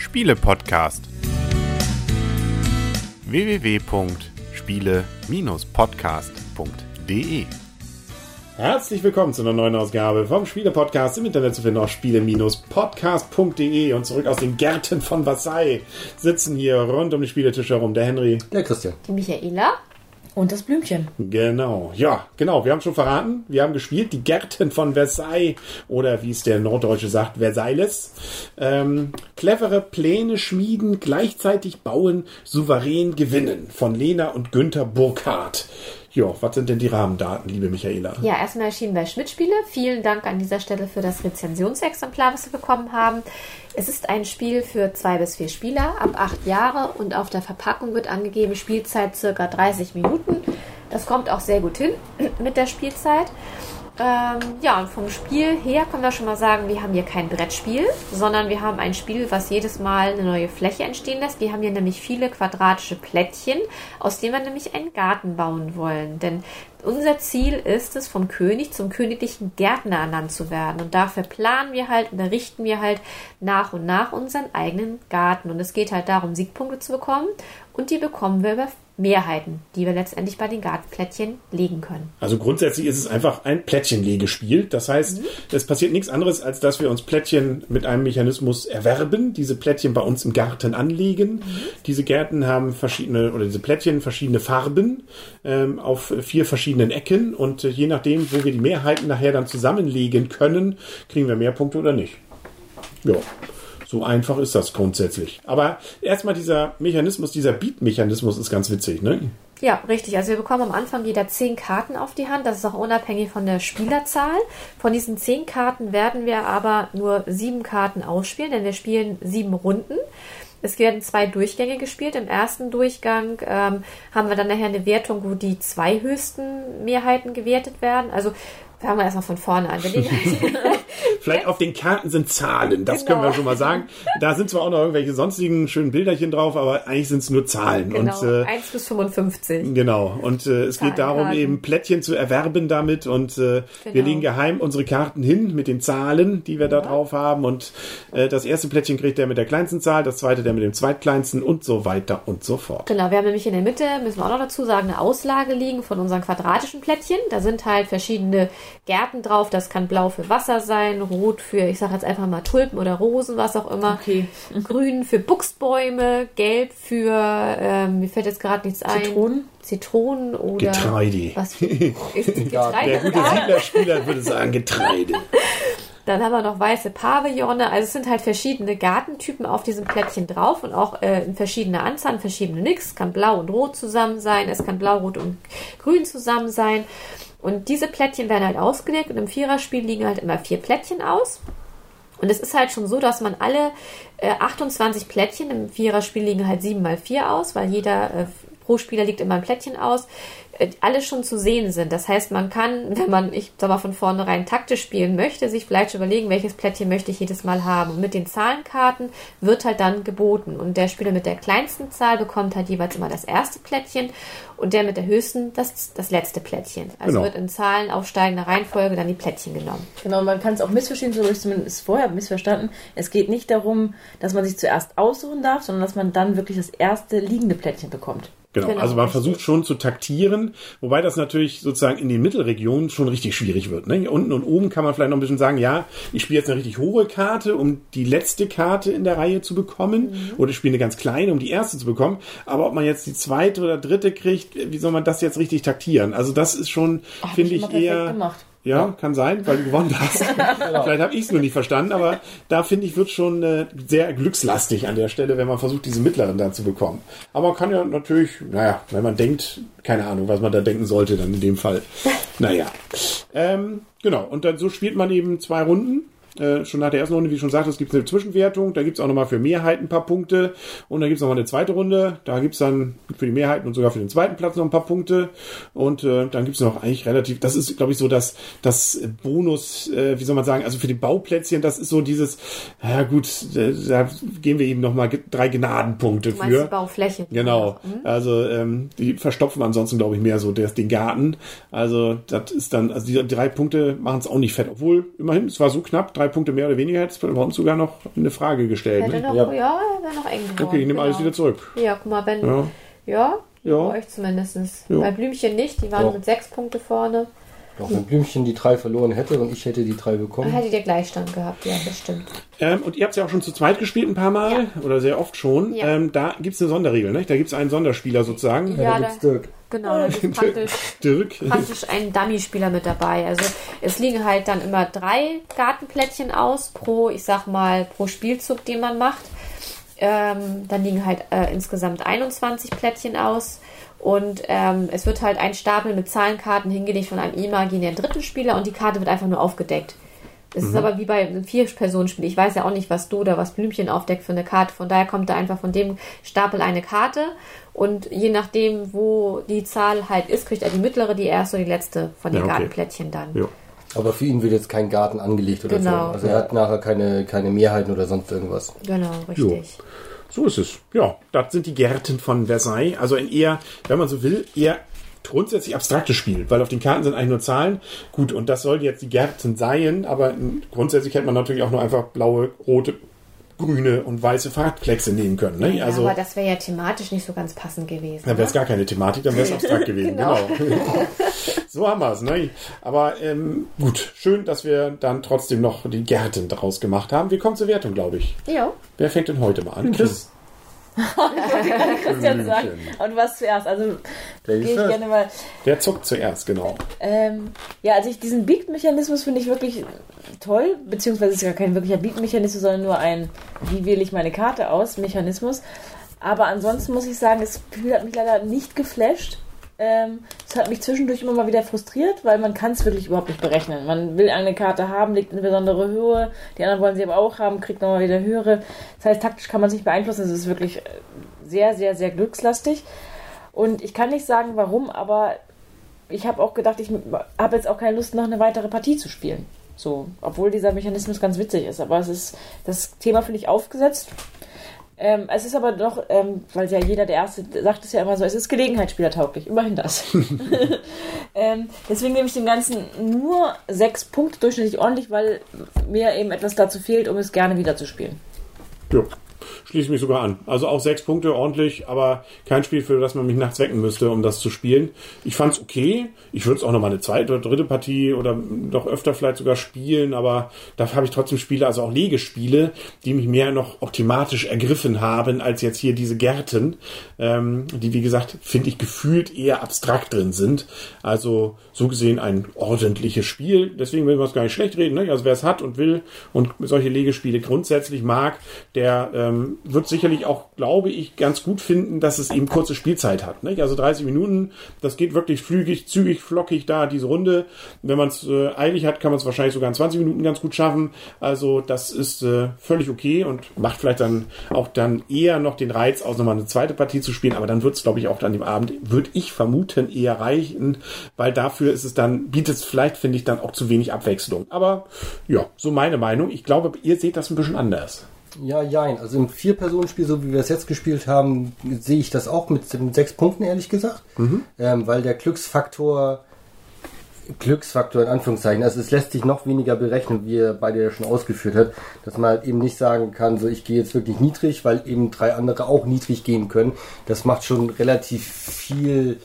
Spiele-Podcast. www.spiele-podcast.de Herzlich willkommen zu einer neuen Ausgabe vom Spiele-Podcast im Internet zu finden auf spiele-podcast.de und zurück aus den Gärten von Versailles sitzen hier rund um den Spieletisch herum der Henry. Der Christian. Die Michaela. Und das Blümchen. Genau, ja, genau. Wir haben schon verraten, wir haben gespielt die Gärten von Versailles oder wie es der Norddeutsche sagt, Versailles. Ähm, clevere Pläne schmieden, gleichzeitig bauen, souverän gewinnen von Lena und Günther Burkhardt. Ja, was sind denn die Rahmendaten, liebe Michaela? Ja, erstmal erschienen bei Schmidt-Spiele. Vielen Dank an dieser Stelle für das Rezensionsexemplar, was wir bekommen haben. Es ist ein Spiel für zwei bis vier Spieler ab acht Jahre und auf der Verpackung wird angegeben Spielzeit circa 30 Minuten. Das kommt auch sehr gut hin mit der Spielzeit. Ähm, ja, und vom Spiel her können wir schon mal sagen, wir haben hier kein Brettspiel, sondern wir haben ein Spiel, was jedes Mal eine neue Fläche entstehen lässt. Wir haben hier nämlich viele quadratische Plättchen, aus denen wir nämlich einen Garten bauen wollen. Denn unser Ziel ist es, vom König zum königlichen Gärtner ernannt zu werden. Und dafür planen wir halt und errichten wir halt nach und nach unseren eigenen Garten. Und es geht halt darum, Siegpunkte zu bekommen. Und die bekommen wir über Mehrheiten, die wir letztendlich bei den Gartenplättchen legen können. Also grundsätzlich ist es einfach ein Plättchenlegespiel. Das heißt, mhm. es passiert nichts anderes, als dass wir uns Plättchen mit einem Mechanismus erwerben, diese Plättchen bei uns im Garten anlegen. Mhm. Diese Gärten haben verschiedene, oder diese Plättchen verschiedene Farben ähm, auf vier verschiedenen Ecken und äh, je nachdem, wo wir die Mehrheiten nachher dann zusammenlegen können, kriegen wir mehr Punkte oder nicht. Ja. So einfach ist das grundsätzlich. Aber erstmal dieser Mechanismus, dieser Beat-Mechanismus ist ganz witzig, ne? Ja, richtig. Also wir bekommen am Anfang jeder zehn Karten auf die Hand. Das ist auch unabhängig von der Spielerzahl. Von diesen zehn Karten werden wir aber nur sieben Karten ausspielen, denn wir spielen sieben Runden. Es werden zwei Durchgänge gespielt. Im ersten Durchgang ähm, haben wir dann nachher eine Wertung, wo die zwei höchsten Mehrheiten gewertet werden. Also fangen wir erstmal von vorne an. Vielleicht auf den Karten sind Zahlen, das genau. können wir genau. schon mal sagen. Da sind zwar auch noch irgendwelche sonstigen schönen Bilderchen drauf, aber eigentlich sind es nur Zahlen. Genau, und, äh, 1 bis 55. Genau, und äh, es geht darum, eben Plättchen zu erwerben damit und äh, genau. wir legen geheim unsere Karten hin mit den Zahlen, die wir ja. da drauf haben und äh, das erste Plättchen kriegt der mit der kleinsten Zahl, das zweite der mit dem zweitkleinsten und so weiter und so fort. Genau, wir haben nämlich in der Mitte, müssen wir auch noch dazu sagen, eine Auslage liegen von unseren quadratischen Plättchen. Da sind halt verschiedene Gärten drauf. Das kann blau für Wasser sein, rot für, ich sage jetzt einfach mal Tulpen oder Rosen, was auch immer. Okay. Grün für Buchsbäume, gelb für, ähm, mir fällt jetzt gerade nichts ein. Zitronen? Zitronen oder. Getreide. Was für, ist Getreide? Der gute Siedlerspieler würde sagen Getreide. Dann haben wir noch weiße Pavillone. Also es sind halt verschiedene Gartentypen auf diesem Plättchen drauf und auch äh, in verschiedener Anzahl, verschiedene Nix. Es kann blau und rot zusammen sein, es kann blau, rot und grün zusammen sein. Und diese Plättchen werden halt ausgelegt und im Viererspiel liegen halt immer vier Plättchen aus. Und es ist halt schon so, dass man alle äh, 28 Plättchen im Viererspiel liegen halt 7 mal 4 aus, weil jeder äh, pro Spieler liegt immer ein Plättchen aus, alle schon zu sehen sind. Das heißt, man kann, wenn man, ich sag mal, von vornherein taktisch spielen möchte, sich vielleicht überlegen, welches Plättchen möchte ich jedes Mal haben. Und mit den Zahlenkarten wird halt dann geboten. Und der Spieler mit der kleinsten Zahl bekommt halt jeweils immer das erste Plättchen und der mit der höchsten das, das letzte Plättchen. Also genau. wird in Zahlen aufsteigender Reihenfolge dann die Plättchen genommen. Genau, man kann es auch missverstehen, so habe ich zumindest vorher missverstanden. Es geht nicht darum, dass man sich zuerst aussuchen darf, sondern dass man dann wirklich das erste liegende Plättchen bekommt. Genau, genau, also man richtig. versucht schon zu taktieren, wobei das natürlich sozusagen in den Mittelregionen schon richtig schwierig wird. Ne? Unten und oben kann man vielleicht noch ein bisschen sagen, ja, ich spiele jetzt eine richtig hohe Karte, um die letzte Karte in der Reihe zu bekommen, mhm. oder ich spiele eine ganz kleine, um die erste zu bekommen. Aber ob man jetzt die zweite oder dritte kriegt, wie soll man das jetzt richtig taktieren? Also das ist schon, finde ich, eher. Gemacht. Ja, kann sein, weil du gewonnen hast. genau. Vielleicht habe ich es nur nicht verstanden, aber da finde ich, wird schon äh, sehr glückslastig an der Stelle, wenn man versucht, diese mittleren da zu bekommen. Aber man kann ja natürlich, naja, wenn man denkt, keine Ahnung, was man da denken sollte, dann in dem Fall. Naja. Ähm, genau, und dann so spielt man eben zwei Runden äh, schon nach der ersten Runde, wie ich schon sagte, es gibt eine Zwischenwertung, da gibt es auch nochmal für Mehrheiten ein paar Punkte und dann gibt es nochmal eine zweite Runde, da gibt es dann für die Mehrheiten und sogar für den zweiten Platz noch ein paar Punkte und äh, dann gibt es noch eigentlich relativ, das ist glaube ich so das, das Bonus, äh, wie soll man sagen, also für die Bauplätzchen, das ist so dieses, ja gut, da gehen wir eben nochmal drei Gnadenpunkte für. Die Baufläche. Genau, mhm. also ähm, die verstopfen ansonsten glaube ich mehr so der, den Garten, also das ist dann, also die drei Punkte machen es auch nicht fett, obwohl immerhin, es war so knapp, drei Punkte mehr oder weniger hättest du bei uns sogar noch eine Frage gestellt. Hätte Ne? noch, Ja. ja, wäre noch eng geworden. Okay, ich nehme genau. alles wieder zurück. Ja, guck mal, wenn. Ja. Ja, Ja. bei euch zumindest. Ja. Bei Blümchen nicht, die waren Doch. mit sechs Punkte vorne. Doch, wenn Blümchen die drei verloren hätte und ich hätte die drei Dann bekommen. hättet ihr Gleichstand gehabt, ja, das stimmt. Ähm, und ihr habt es ja auch schon zu zweit gespielt ein paar Mal oder sehr oft schon. Ja. Ähm, da gibt es eine Sonderregel, ne? Da gibt es einen Sonderspieler sozusagen. Ja, da da, gibt's Dirk. Genau, da ist praktisch, Dirk. praktisch ein Dummy-Spieler mit dabei. Also es liegen halt dann immer drei Gartenplättchen aus pro, ich sag mal, pro Spielzug, den man macht. Ähm, dann liegen halt äh, insgesamt 21 Plättchen aus. Und ähm, es wird halt ein Stapel mit Zahlenkarten hingelegt von einem imaginären dritten Spieler und die Karte wird einfach nur aufgedeckt. Es ist aber wie bei einem Vier-Personen-Spiel. Ich weiß ja auch nicht, was du oder was Blümchen aufdeckt für eine Karte. Von daher kommt da einfach von dem Stapel eine Karte. Und je nachdem, wo die Zahl halt ist, kriegt er die mittlere, die erste und die letzte von den Ja, okay. Gartenplättchen dann. Ja. Aber für ihn wird jetzt kein Garten angelegt oder Genau. so. Also er hat nachher keine, keine Mehrheiten oder sonst irgendwas. Genau, richtig. So ist es. Ja, das sind die Gärten von Versailles. Also ein eher, wenn man so will, eher grundsätzlich abstraktes Spiel, weil auf den Karten sind eigentlich nur Zahlen. Gut, und das soll jetzt die Gärten sein, aber grundsätzlich hätte man natürlich auch nur einfach blaue, rote, grüne und weiße Fahrradkleckse nehmen können. Ne? Ja, Also aber das wäre ja thematisch nicht so ganz passend gewesen. dann wäre es ne? gar keine Thematik, dann wäre es abstrakt gewesen. Genau. Genau. so haben wir es. Ne? Aber ähm, gut, schön, dass wir dann trotzdem noch die Gärten daraus gemacht haben. Wir kommen zur Wertung, glaube ich. Ja. Wer fängt denn heute mal an? Chris? Christian sagen. Und warst zuerst. Also gehe ich gerne mal. Der zuckt zuerst, genau. Ähm, ja, also ich, diesen Beat-Mechanismus finde ich wirklich toll, beziehungsweise es ist ja kein wirklicher Beat-Mechanismus, sondern nur ein, wie wähle ich meine Karte aus, Mechanismus. Aber ansonsten muss ich sagen, das Spiel hat mich leider nicht geflasht. Ähm, es hat mich zwischendurch immer mal wieder frustriert, weil man kann es wirklich überhaupt nicht berechnen. Man will eine Karte haben, legt eine besondere Höhe, die anderen wollen sie aber auch haben, kriegt nochmal wieder höhere. Das heißt, taktisch kann man sich beeinflussen. Es ist wirklich äh, sehr, sehr, sehr glückslastig. Und ich kann nicht sagen, warum, aber ich habe auch gedacht, ich habe jetzt auch keine Lust, noch eine weitere Partie zu spielen. So, obwohl dieser Mechanismus ganz witzig ist. Aber es ist, das Thema finde ich aufgesetzt. Ähm, es ist aber doch, ähm, weil ja jeder der Erste sagt es ja immer so, es ist gelegenheitsspielertauglich. Immerhin das. ähm, deswegen nehme ich dem Ganzen nur sechs Punkte durchschnittlich ordentlich, weil mir eben etwas dazu fehlt, um es gerne wieder zu spielen. Ja, schließe mich sogar an. Also auch sechs Punkte ordentlich, aber kein Spiel, für das man mich nachts wecken müsste, um das zu spielen. Ich fand's okay. Ich würde es auch noch mal eine zweite oder dritte Partie oder noch öfter vielleicht sogar spielen, aber dafür habe ich trotzdem Spiele, also auch Legespiele, die mich mehr noch auch thematisch ergriffen haben, als jetzt hier diese Gärten, ähm, die wie gesagt, finde ich gefühlt eher abstrakt drin sind. Also so gesehen ein ordentliches Spiel. Deswegen will man es gar nicht schlecht reden. Ne? Also wer es hat und will und solche Legespiele grundsätzlich mag, der ähm, wird sicherlich auch, glaube ich, ganz gut finden, dass es eben kurze Spielzeit hat. Nicht? Also 30 Minuten, das geht wirklich flügig, zügig, flockig da, diese Runde. Wenn man es äh, eilig hat, kann man es wahrscheinlich sogar in 20 Minuten ganz gut schaffen. Also das ist äh, völlig okay und macht vielleicht dann auch dann eher noch den Reiz aus, nochmal eine zweite Partie zu spielen. Aber dann wird es, glaube ich, auch an dem Abend, würde ich vermuten, eher reichen, weil dafür ist es dann, bietet es vielleicht, finde ich, dann auch zu wenig Abwechslung. Aber ja, so meine Meinung. Ich glaube, ihr seht das ein bisschen anders. Ja, jein. Also im Vier-Personen-Spiel, so wie wir es jetzt gespielt haben, sehe ich das auch mit, mit sechs Punkten, ehrlich gesagt. Ähm, weil der Glücksfaktor, Glücksfaktor in Anführungszeichen, also es lässt sich noch weniger berechnen, wie er beide ja schon ausgeführt hat, dass man halt eben nicht sagen kann, so ich gehe jetzt wirklich niedrig, weil eben drei andere auch niedrig gehen können. Das macht schon relativ viel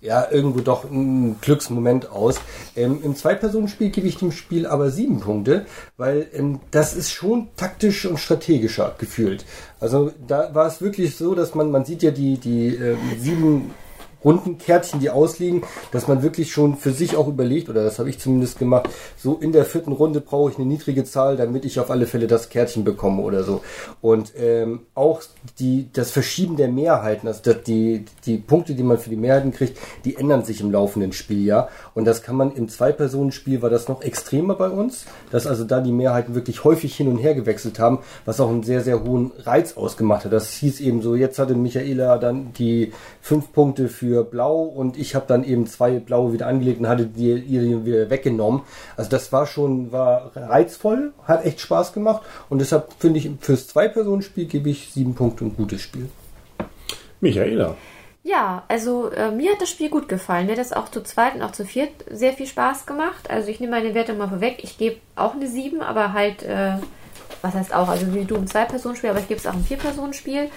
ja, irgendwo doch ein Glücksmoment aus. Ähm, Im Zwei-Personen-Spiel gebe ich dem Spiel aber sieben Punkte, weil ähm, das ist schon taktisch und strategischer gefühlt. Also da war es wirklich so, dass man, man sieht ja die, die ähm, sieben runden Kärtchen, die ausliegen, dass man wirklich schon für sich auch überlegt, oder das habe ich zumindest gemacht, so in der vierten Runde brauche ich eine niedrige Zahl, damit ich auf alle Fälle das Kärtchen bekomme oder so. Und ähm, auch die, das Verschieben der Mehrheiten, also das, die, die Punkte, die man für die Mehrheiten kriegt, die ändern sich im laufenden Spieljahr. Und das kann man im Zwei-Personen-Spiel war das noch extremer bei uns, dass also da die Mehrheiten wirklich häufig hin und her gewechselt haben, was auch einen sehr, sehr hohen Reiz ausgemacht hat. Das hieß eben so, jetzt hatte Michaela dann die fünf Punkte für Blau und ich habe dann eben zwei Blaue wieder angelegt und hatte die ihr wieder weggenommen. Also das war schon, war reizvoll, hat echt Spaß gemacht und deshalb finde ich, fürs Zwei-Personen-Spiel gebe ich sieben Punkte und gutes Spiel. Michaela. Ja, also äh, mir hat das Spiel gut gefallen. Mir hat das auch zu zweit und auch zu viert sehr viel Spaß gemacht. Also ich nehme meine Wertung mal vorweg. Ich gebe auch eine 7, aber halt, äh, was heißt auch, also wie du ein Zwei-Personen-Spiel, aber ich gebe es auch ein Vier-Personen-Spiel.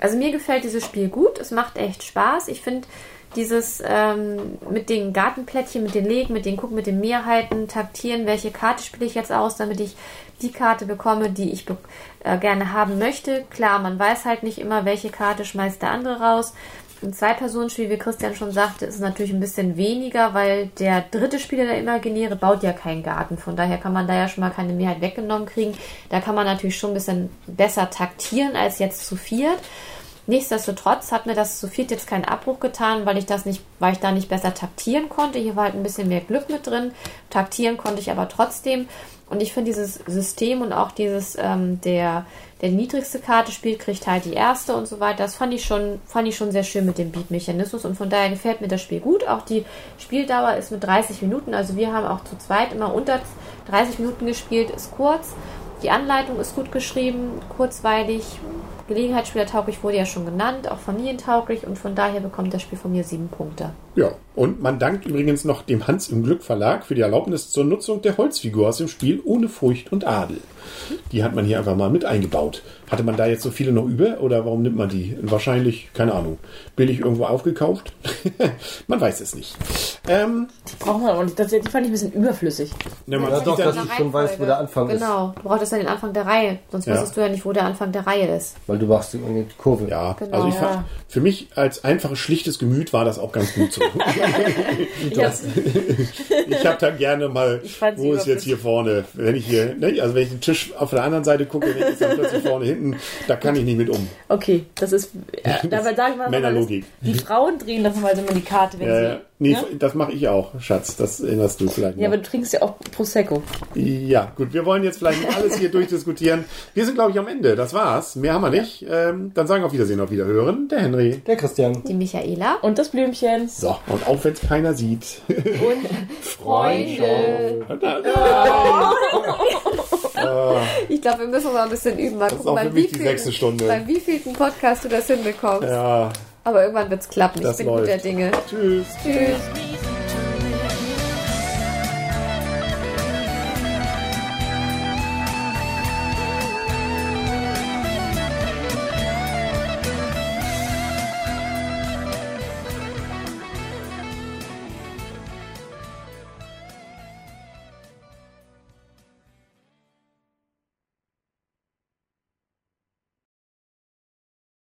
Also mir gefällt dieses Spiel gut. Es macht echt Spaß. Ich finde dieses ähm, mit den Gartenplättchen, mit den Legen, mit den Gucken, mit den Mehrheiten, taktieren, welche Karte spiele ich jetzt aus, damit ich die Karte bekomme, die ich be äh, gerne haben möchte. Klar, man weiß halt nicht immer, welche Karte schmeißt der andere raus. Ein Zwei-Personen-Spiel, wie Christian schon sagte, ist natürlich ein bisschen weniger, weil der dritte Spieler, der Imaginäre, baut ja keinen Garten. Von daher kann man da ja schon mal keine Mehrheit weggenommen kriegen. Da kann man natürlich schon ein bisschen besser taktieren als jetzt zu viert. Nichtsdestotrotz hat mir das zu viert jetzt keinen Abbruch getan, weil ich das nicht, weil ich da nicht besser taktieren konnte. Hier war halt ein bisschen mehr Glück mit drin. Taktieren konnte ich aber trotzdem. Und ich finde dieses System und auch dieses, ähm, der, der niedrigste Karte spielt, kriegt halt die erste und so weiter. Das fand ich schon, fand ich schon sehr schön mit dem Beat-Mechanismus und von daher gefällt mir das Spiel gut. Auch die Spieldauer ist mit 30 Minuten, also wir haben auch zu zweit immer unter 30 Minuten gespielt, ist kurz. Die Anleitung ist gut geschrieben, kurzweilig, Gelegenheitsspieler tauglich wurde ja schon genannt, auch familientauglich und von daher bekommt das Spiel von mir sieben Punkte. Ja, und man dankt übrigens noch dem Hans im Glück Verlag für die Erlaubnis zur Nutzung der Holzfigur aus dem Spiel ohne Furcht und Adel. Die hat man hier einfach mal mit eingebaut. Hatte man da jetzt so viele noch über oder warum nimmt man die? Wahrscheinlich, keine Ahnung, billig irgendwo aufgekauft? man weiß es nicht. Ähm, Die brauchen wir aber nicht. Das, die fand ich ein bisschen überflüssig. ne, man Ja, doch, dann- das ich schon weiß, wo der Anfang ist. Genau, du brauchtest dann den Anfang der Reihe, sonst Ja. wusstest du ja nicht, wo der Anfang der Reihe ist. Weil du machst die die Kurve. Ja, Genau. also ich fand, Ja. für mich als einfaches, schlichtes Gemüt war das auch ganz gut so. Ich ich habe da gerne mal, Ich wo ist jetzt hier vorne, wenn ich hier, ne, also wenn ich den Tisch auf der anderen Seite gucke, dann ist dann plötzlich vorne hinten, da kann ich nicht mit um. okay, das ist. Äh, dabei sagen wir mal, Männerlogik. Die Frauen drehen das mal so immer die Karte, wenn Äh, sie. Nee, ja? das mache ich auch, Schatz, das erinnerst du vielleicht ja, aber noch. du trinkst ja auch Prosecco. Ja, gut, wir wollen jetzt vielleicht nicht alles hier durchdiskutieren. Wir sind, glaube ich, am Ende, das war's. Mehr haben wir nicht. Ähm, dann sagen wir auf Wiedersehen, auf Wiederhören, der Henry. Der Christian. Die Michaela. Und das Blümchen. So, und auch wenn es keiner sieht. Und Freunde. Ich glaube, wir müssen mal ein bisschen üben. Mal ist gucken, auch für mich die sechste Stunde. Beim wievielten Podcast du das hinbekommst. Ja, Aber irgendwann wird's klappen. Ich Das bin läuft. guter Dinge. tschüss. Tschüss.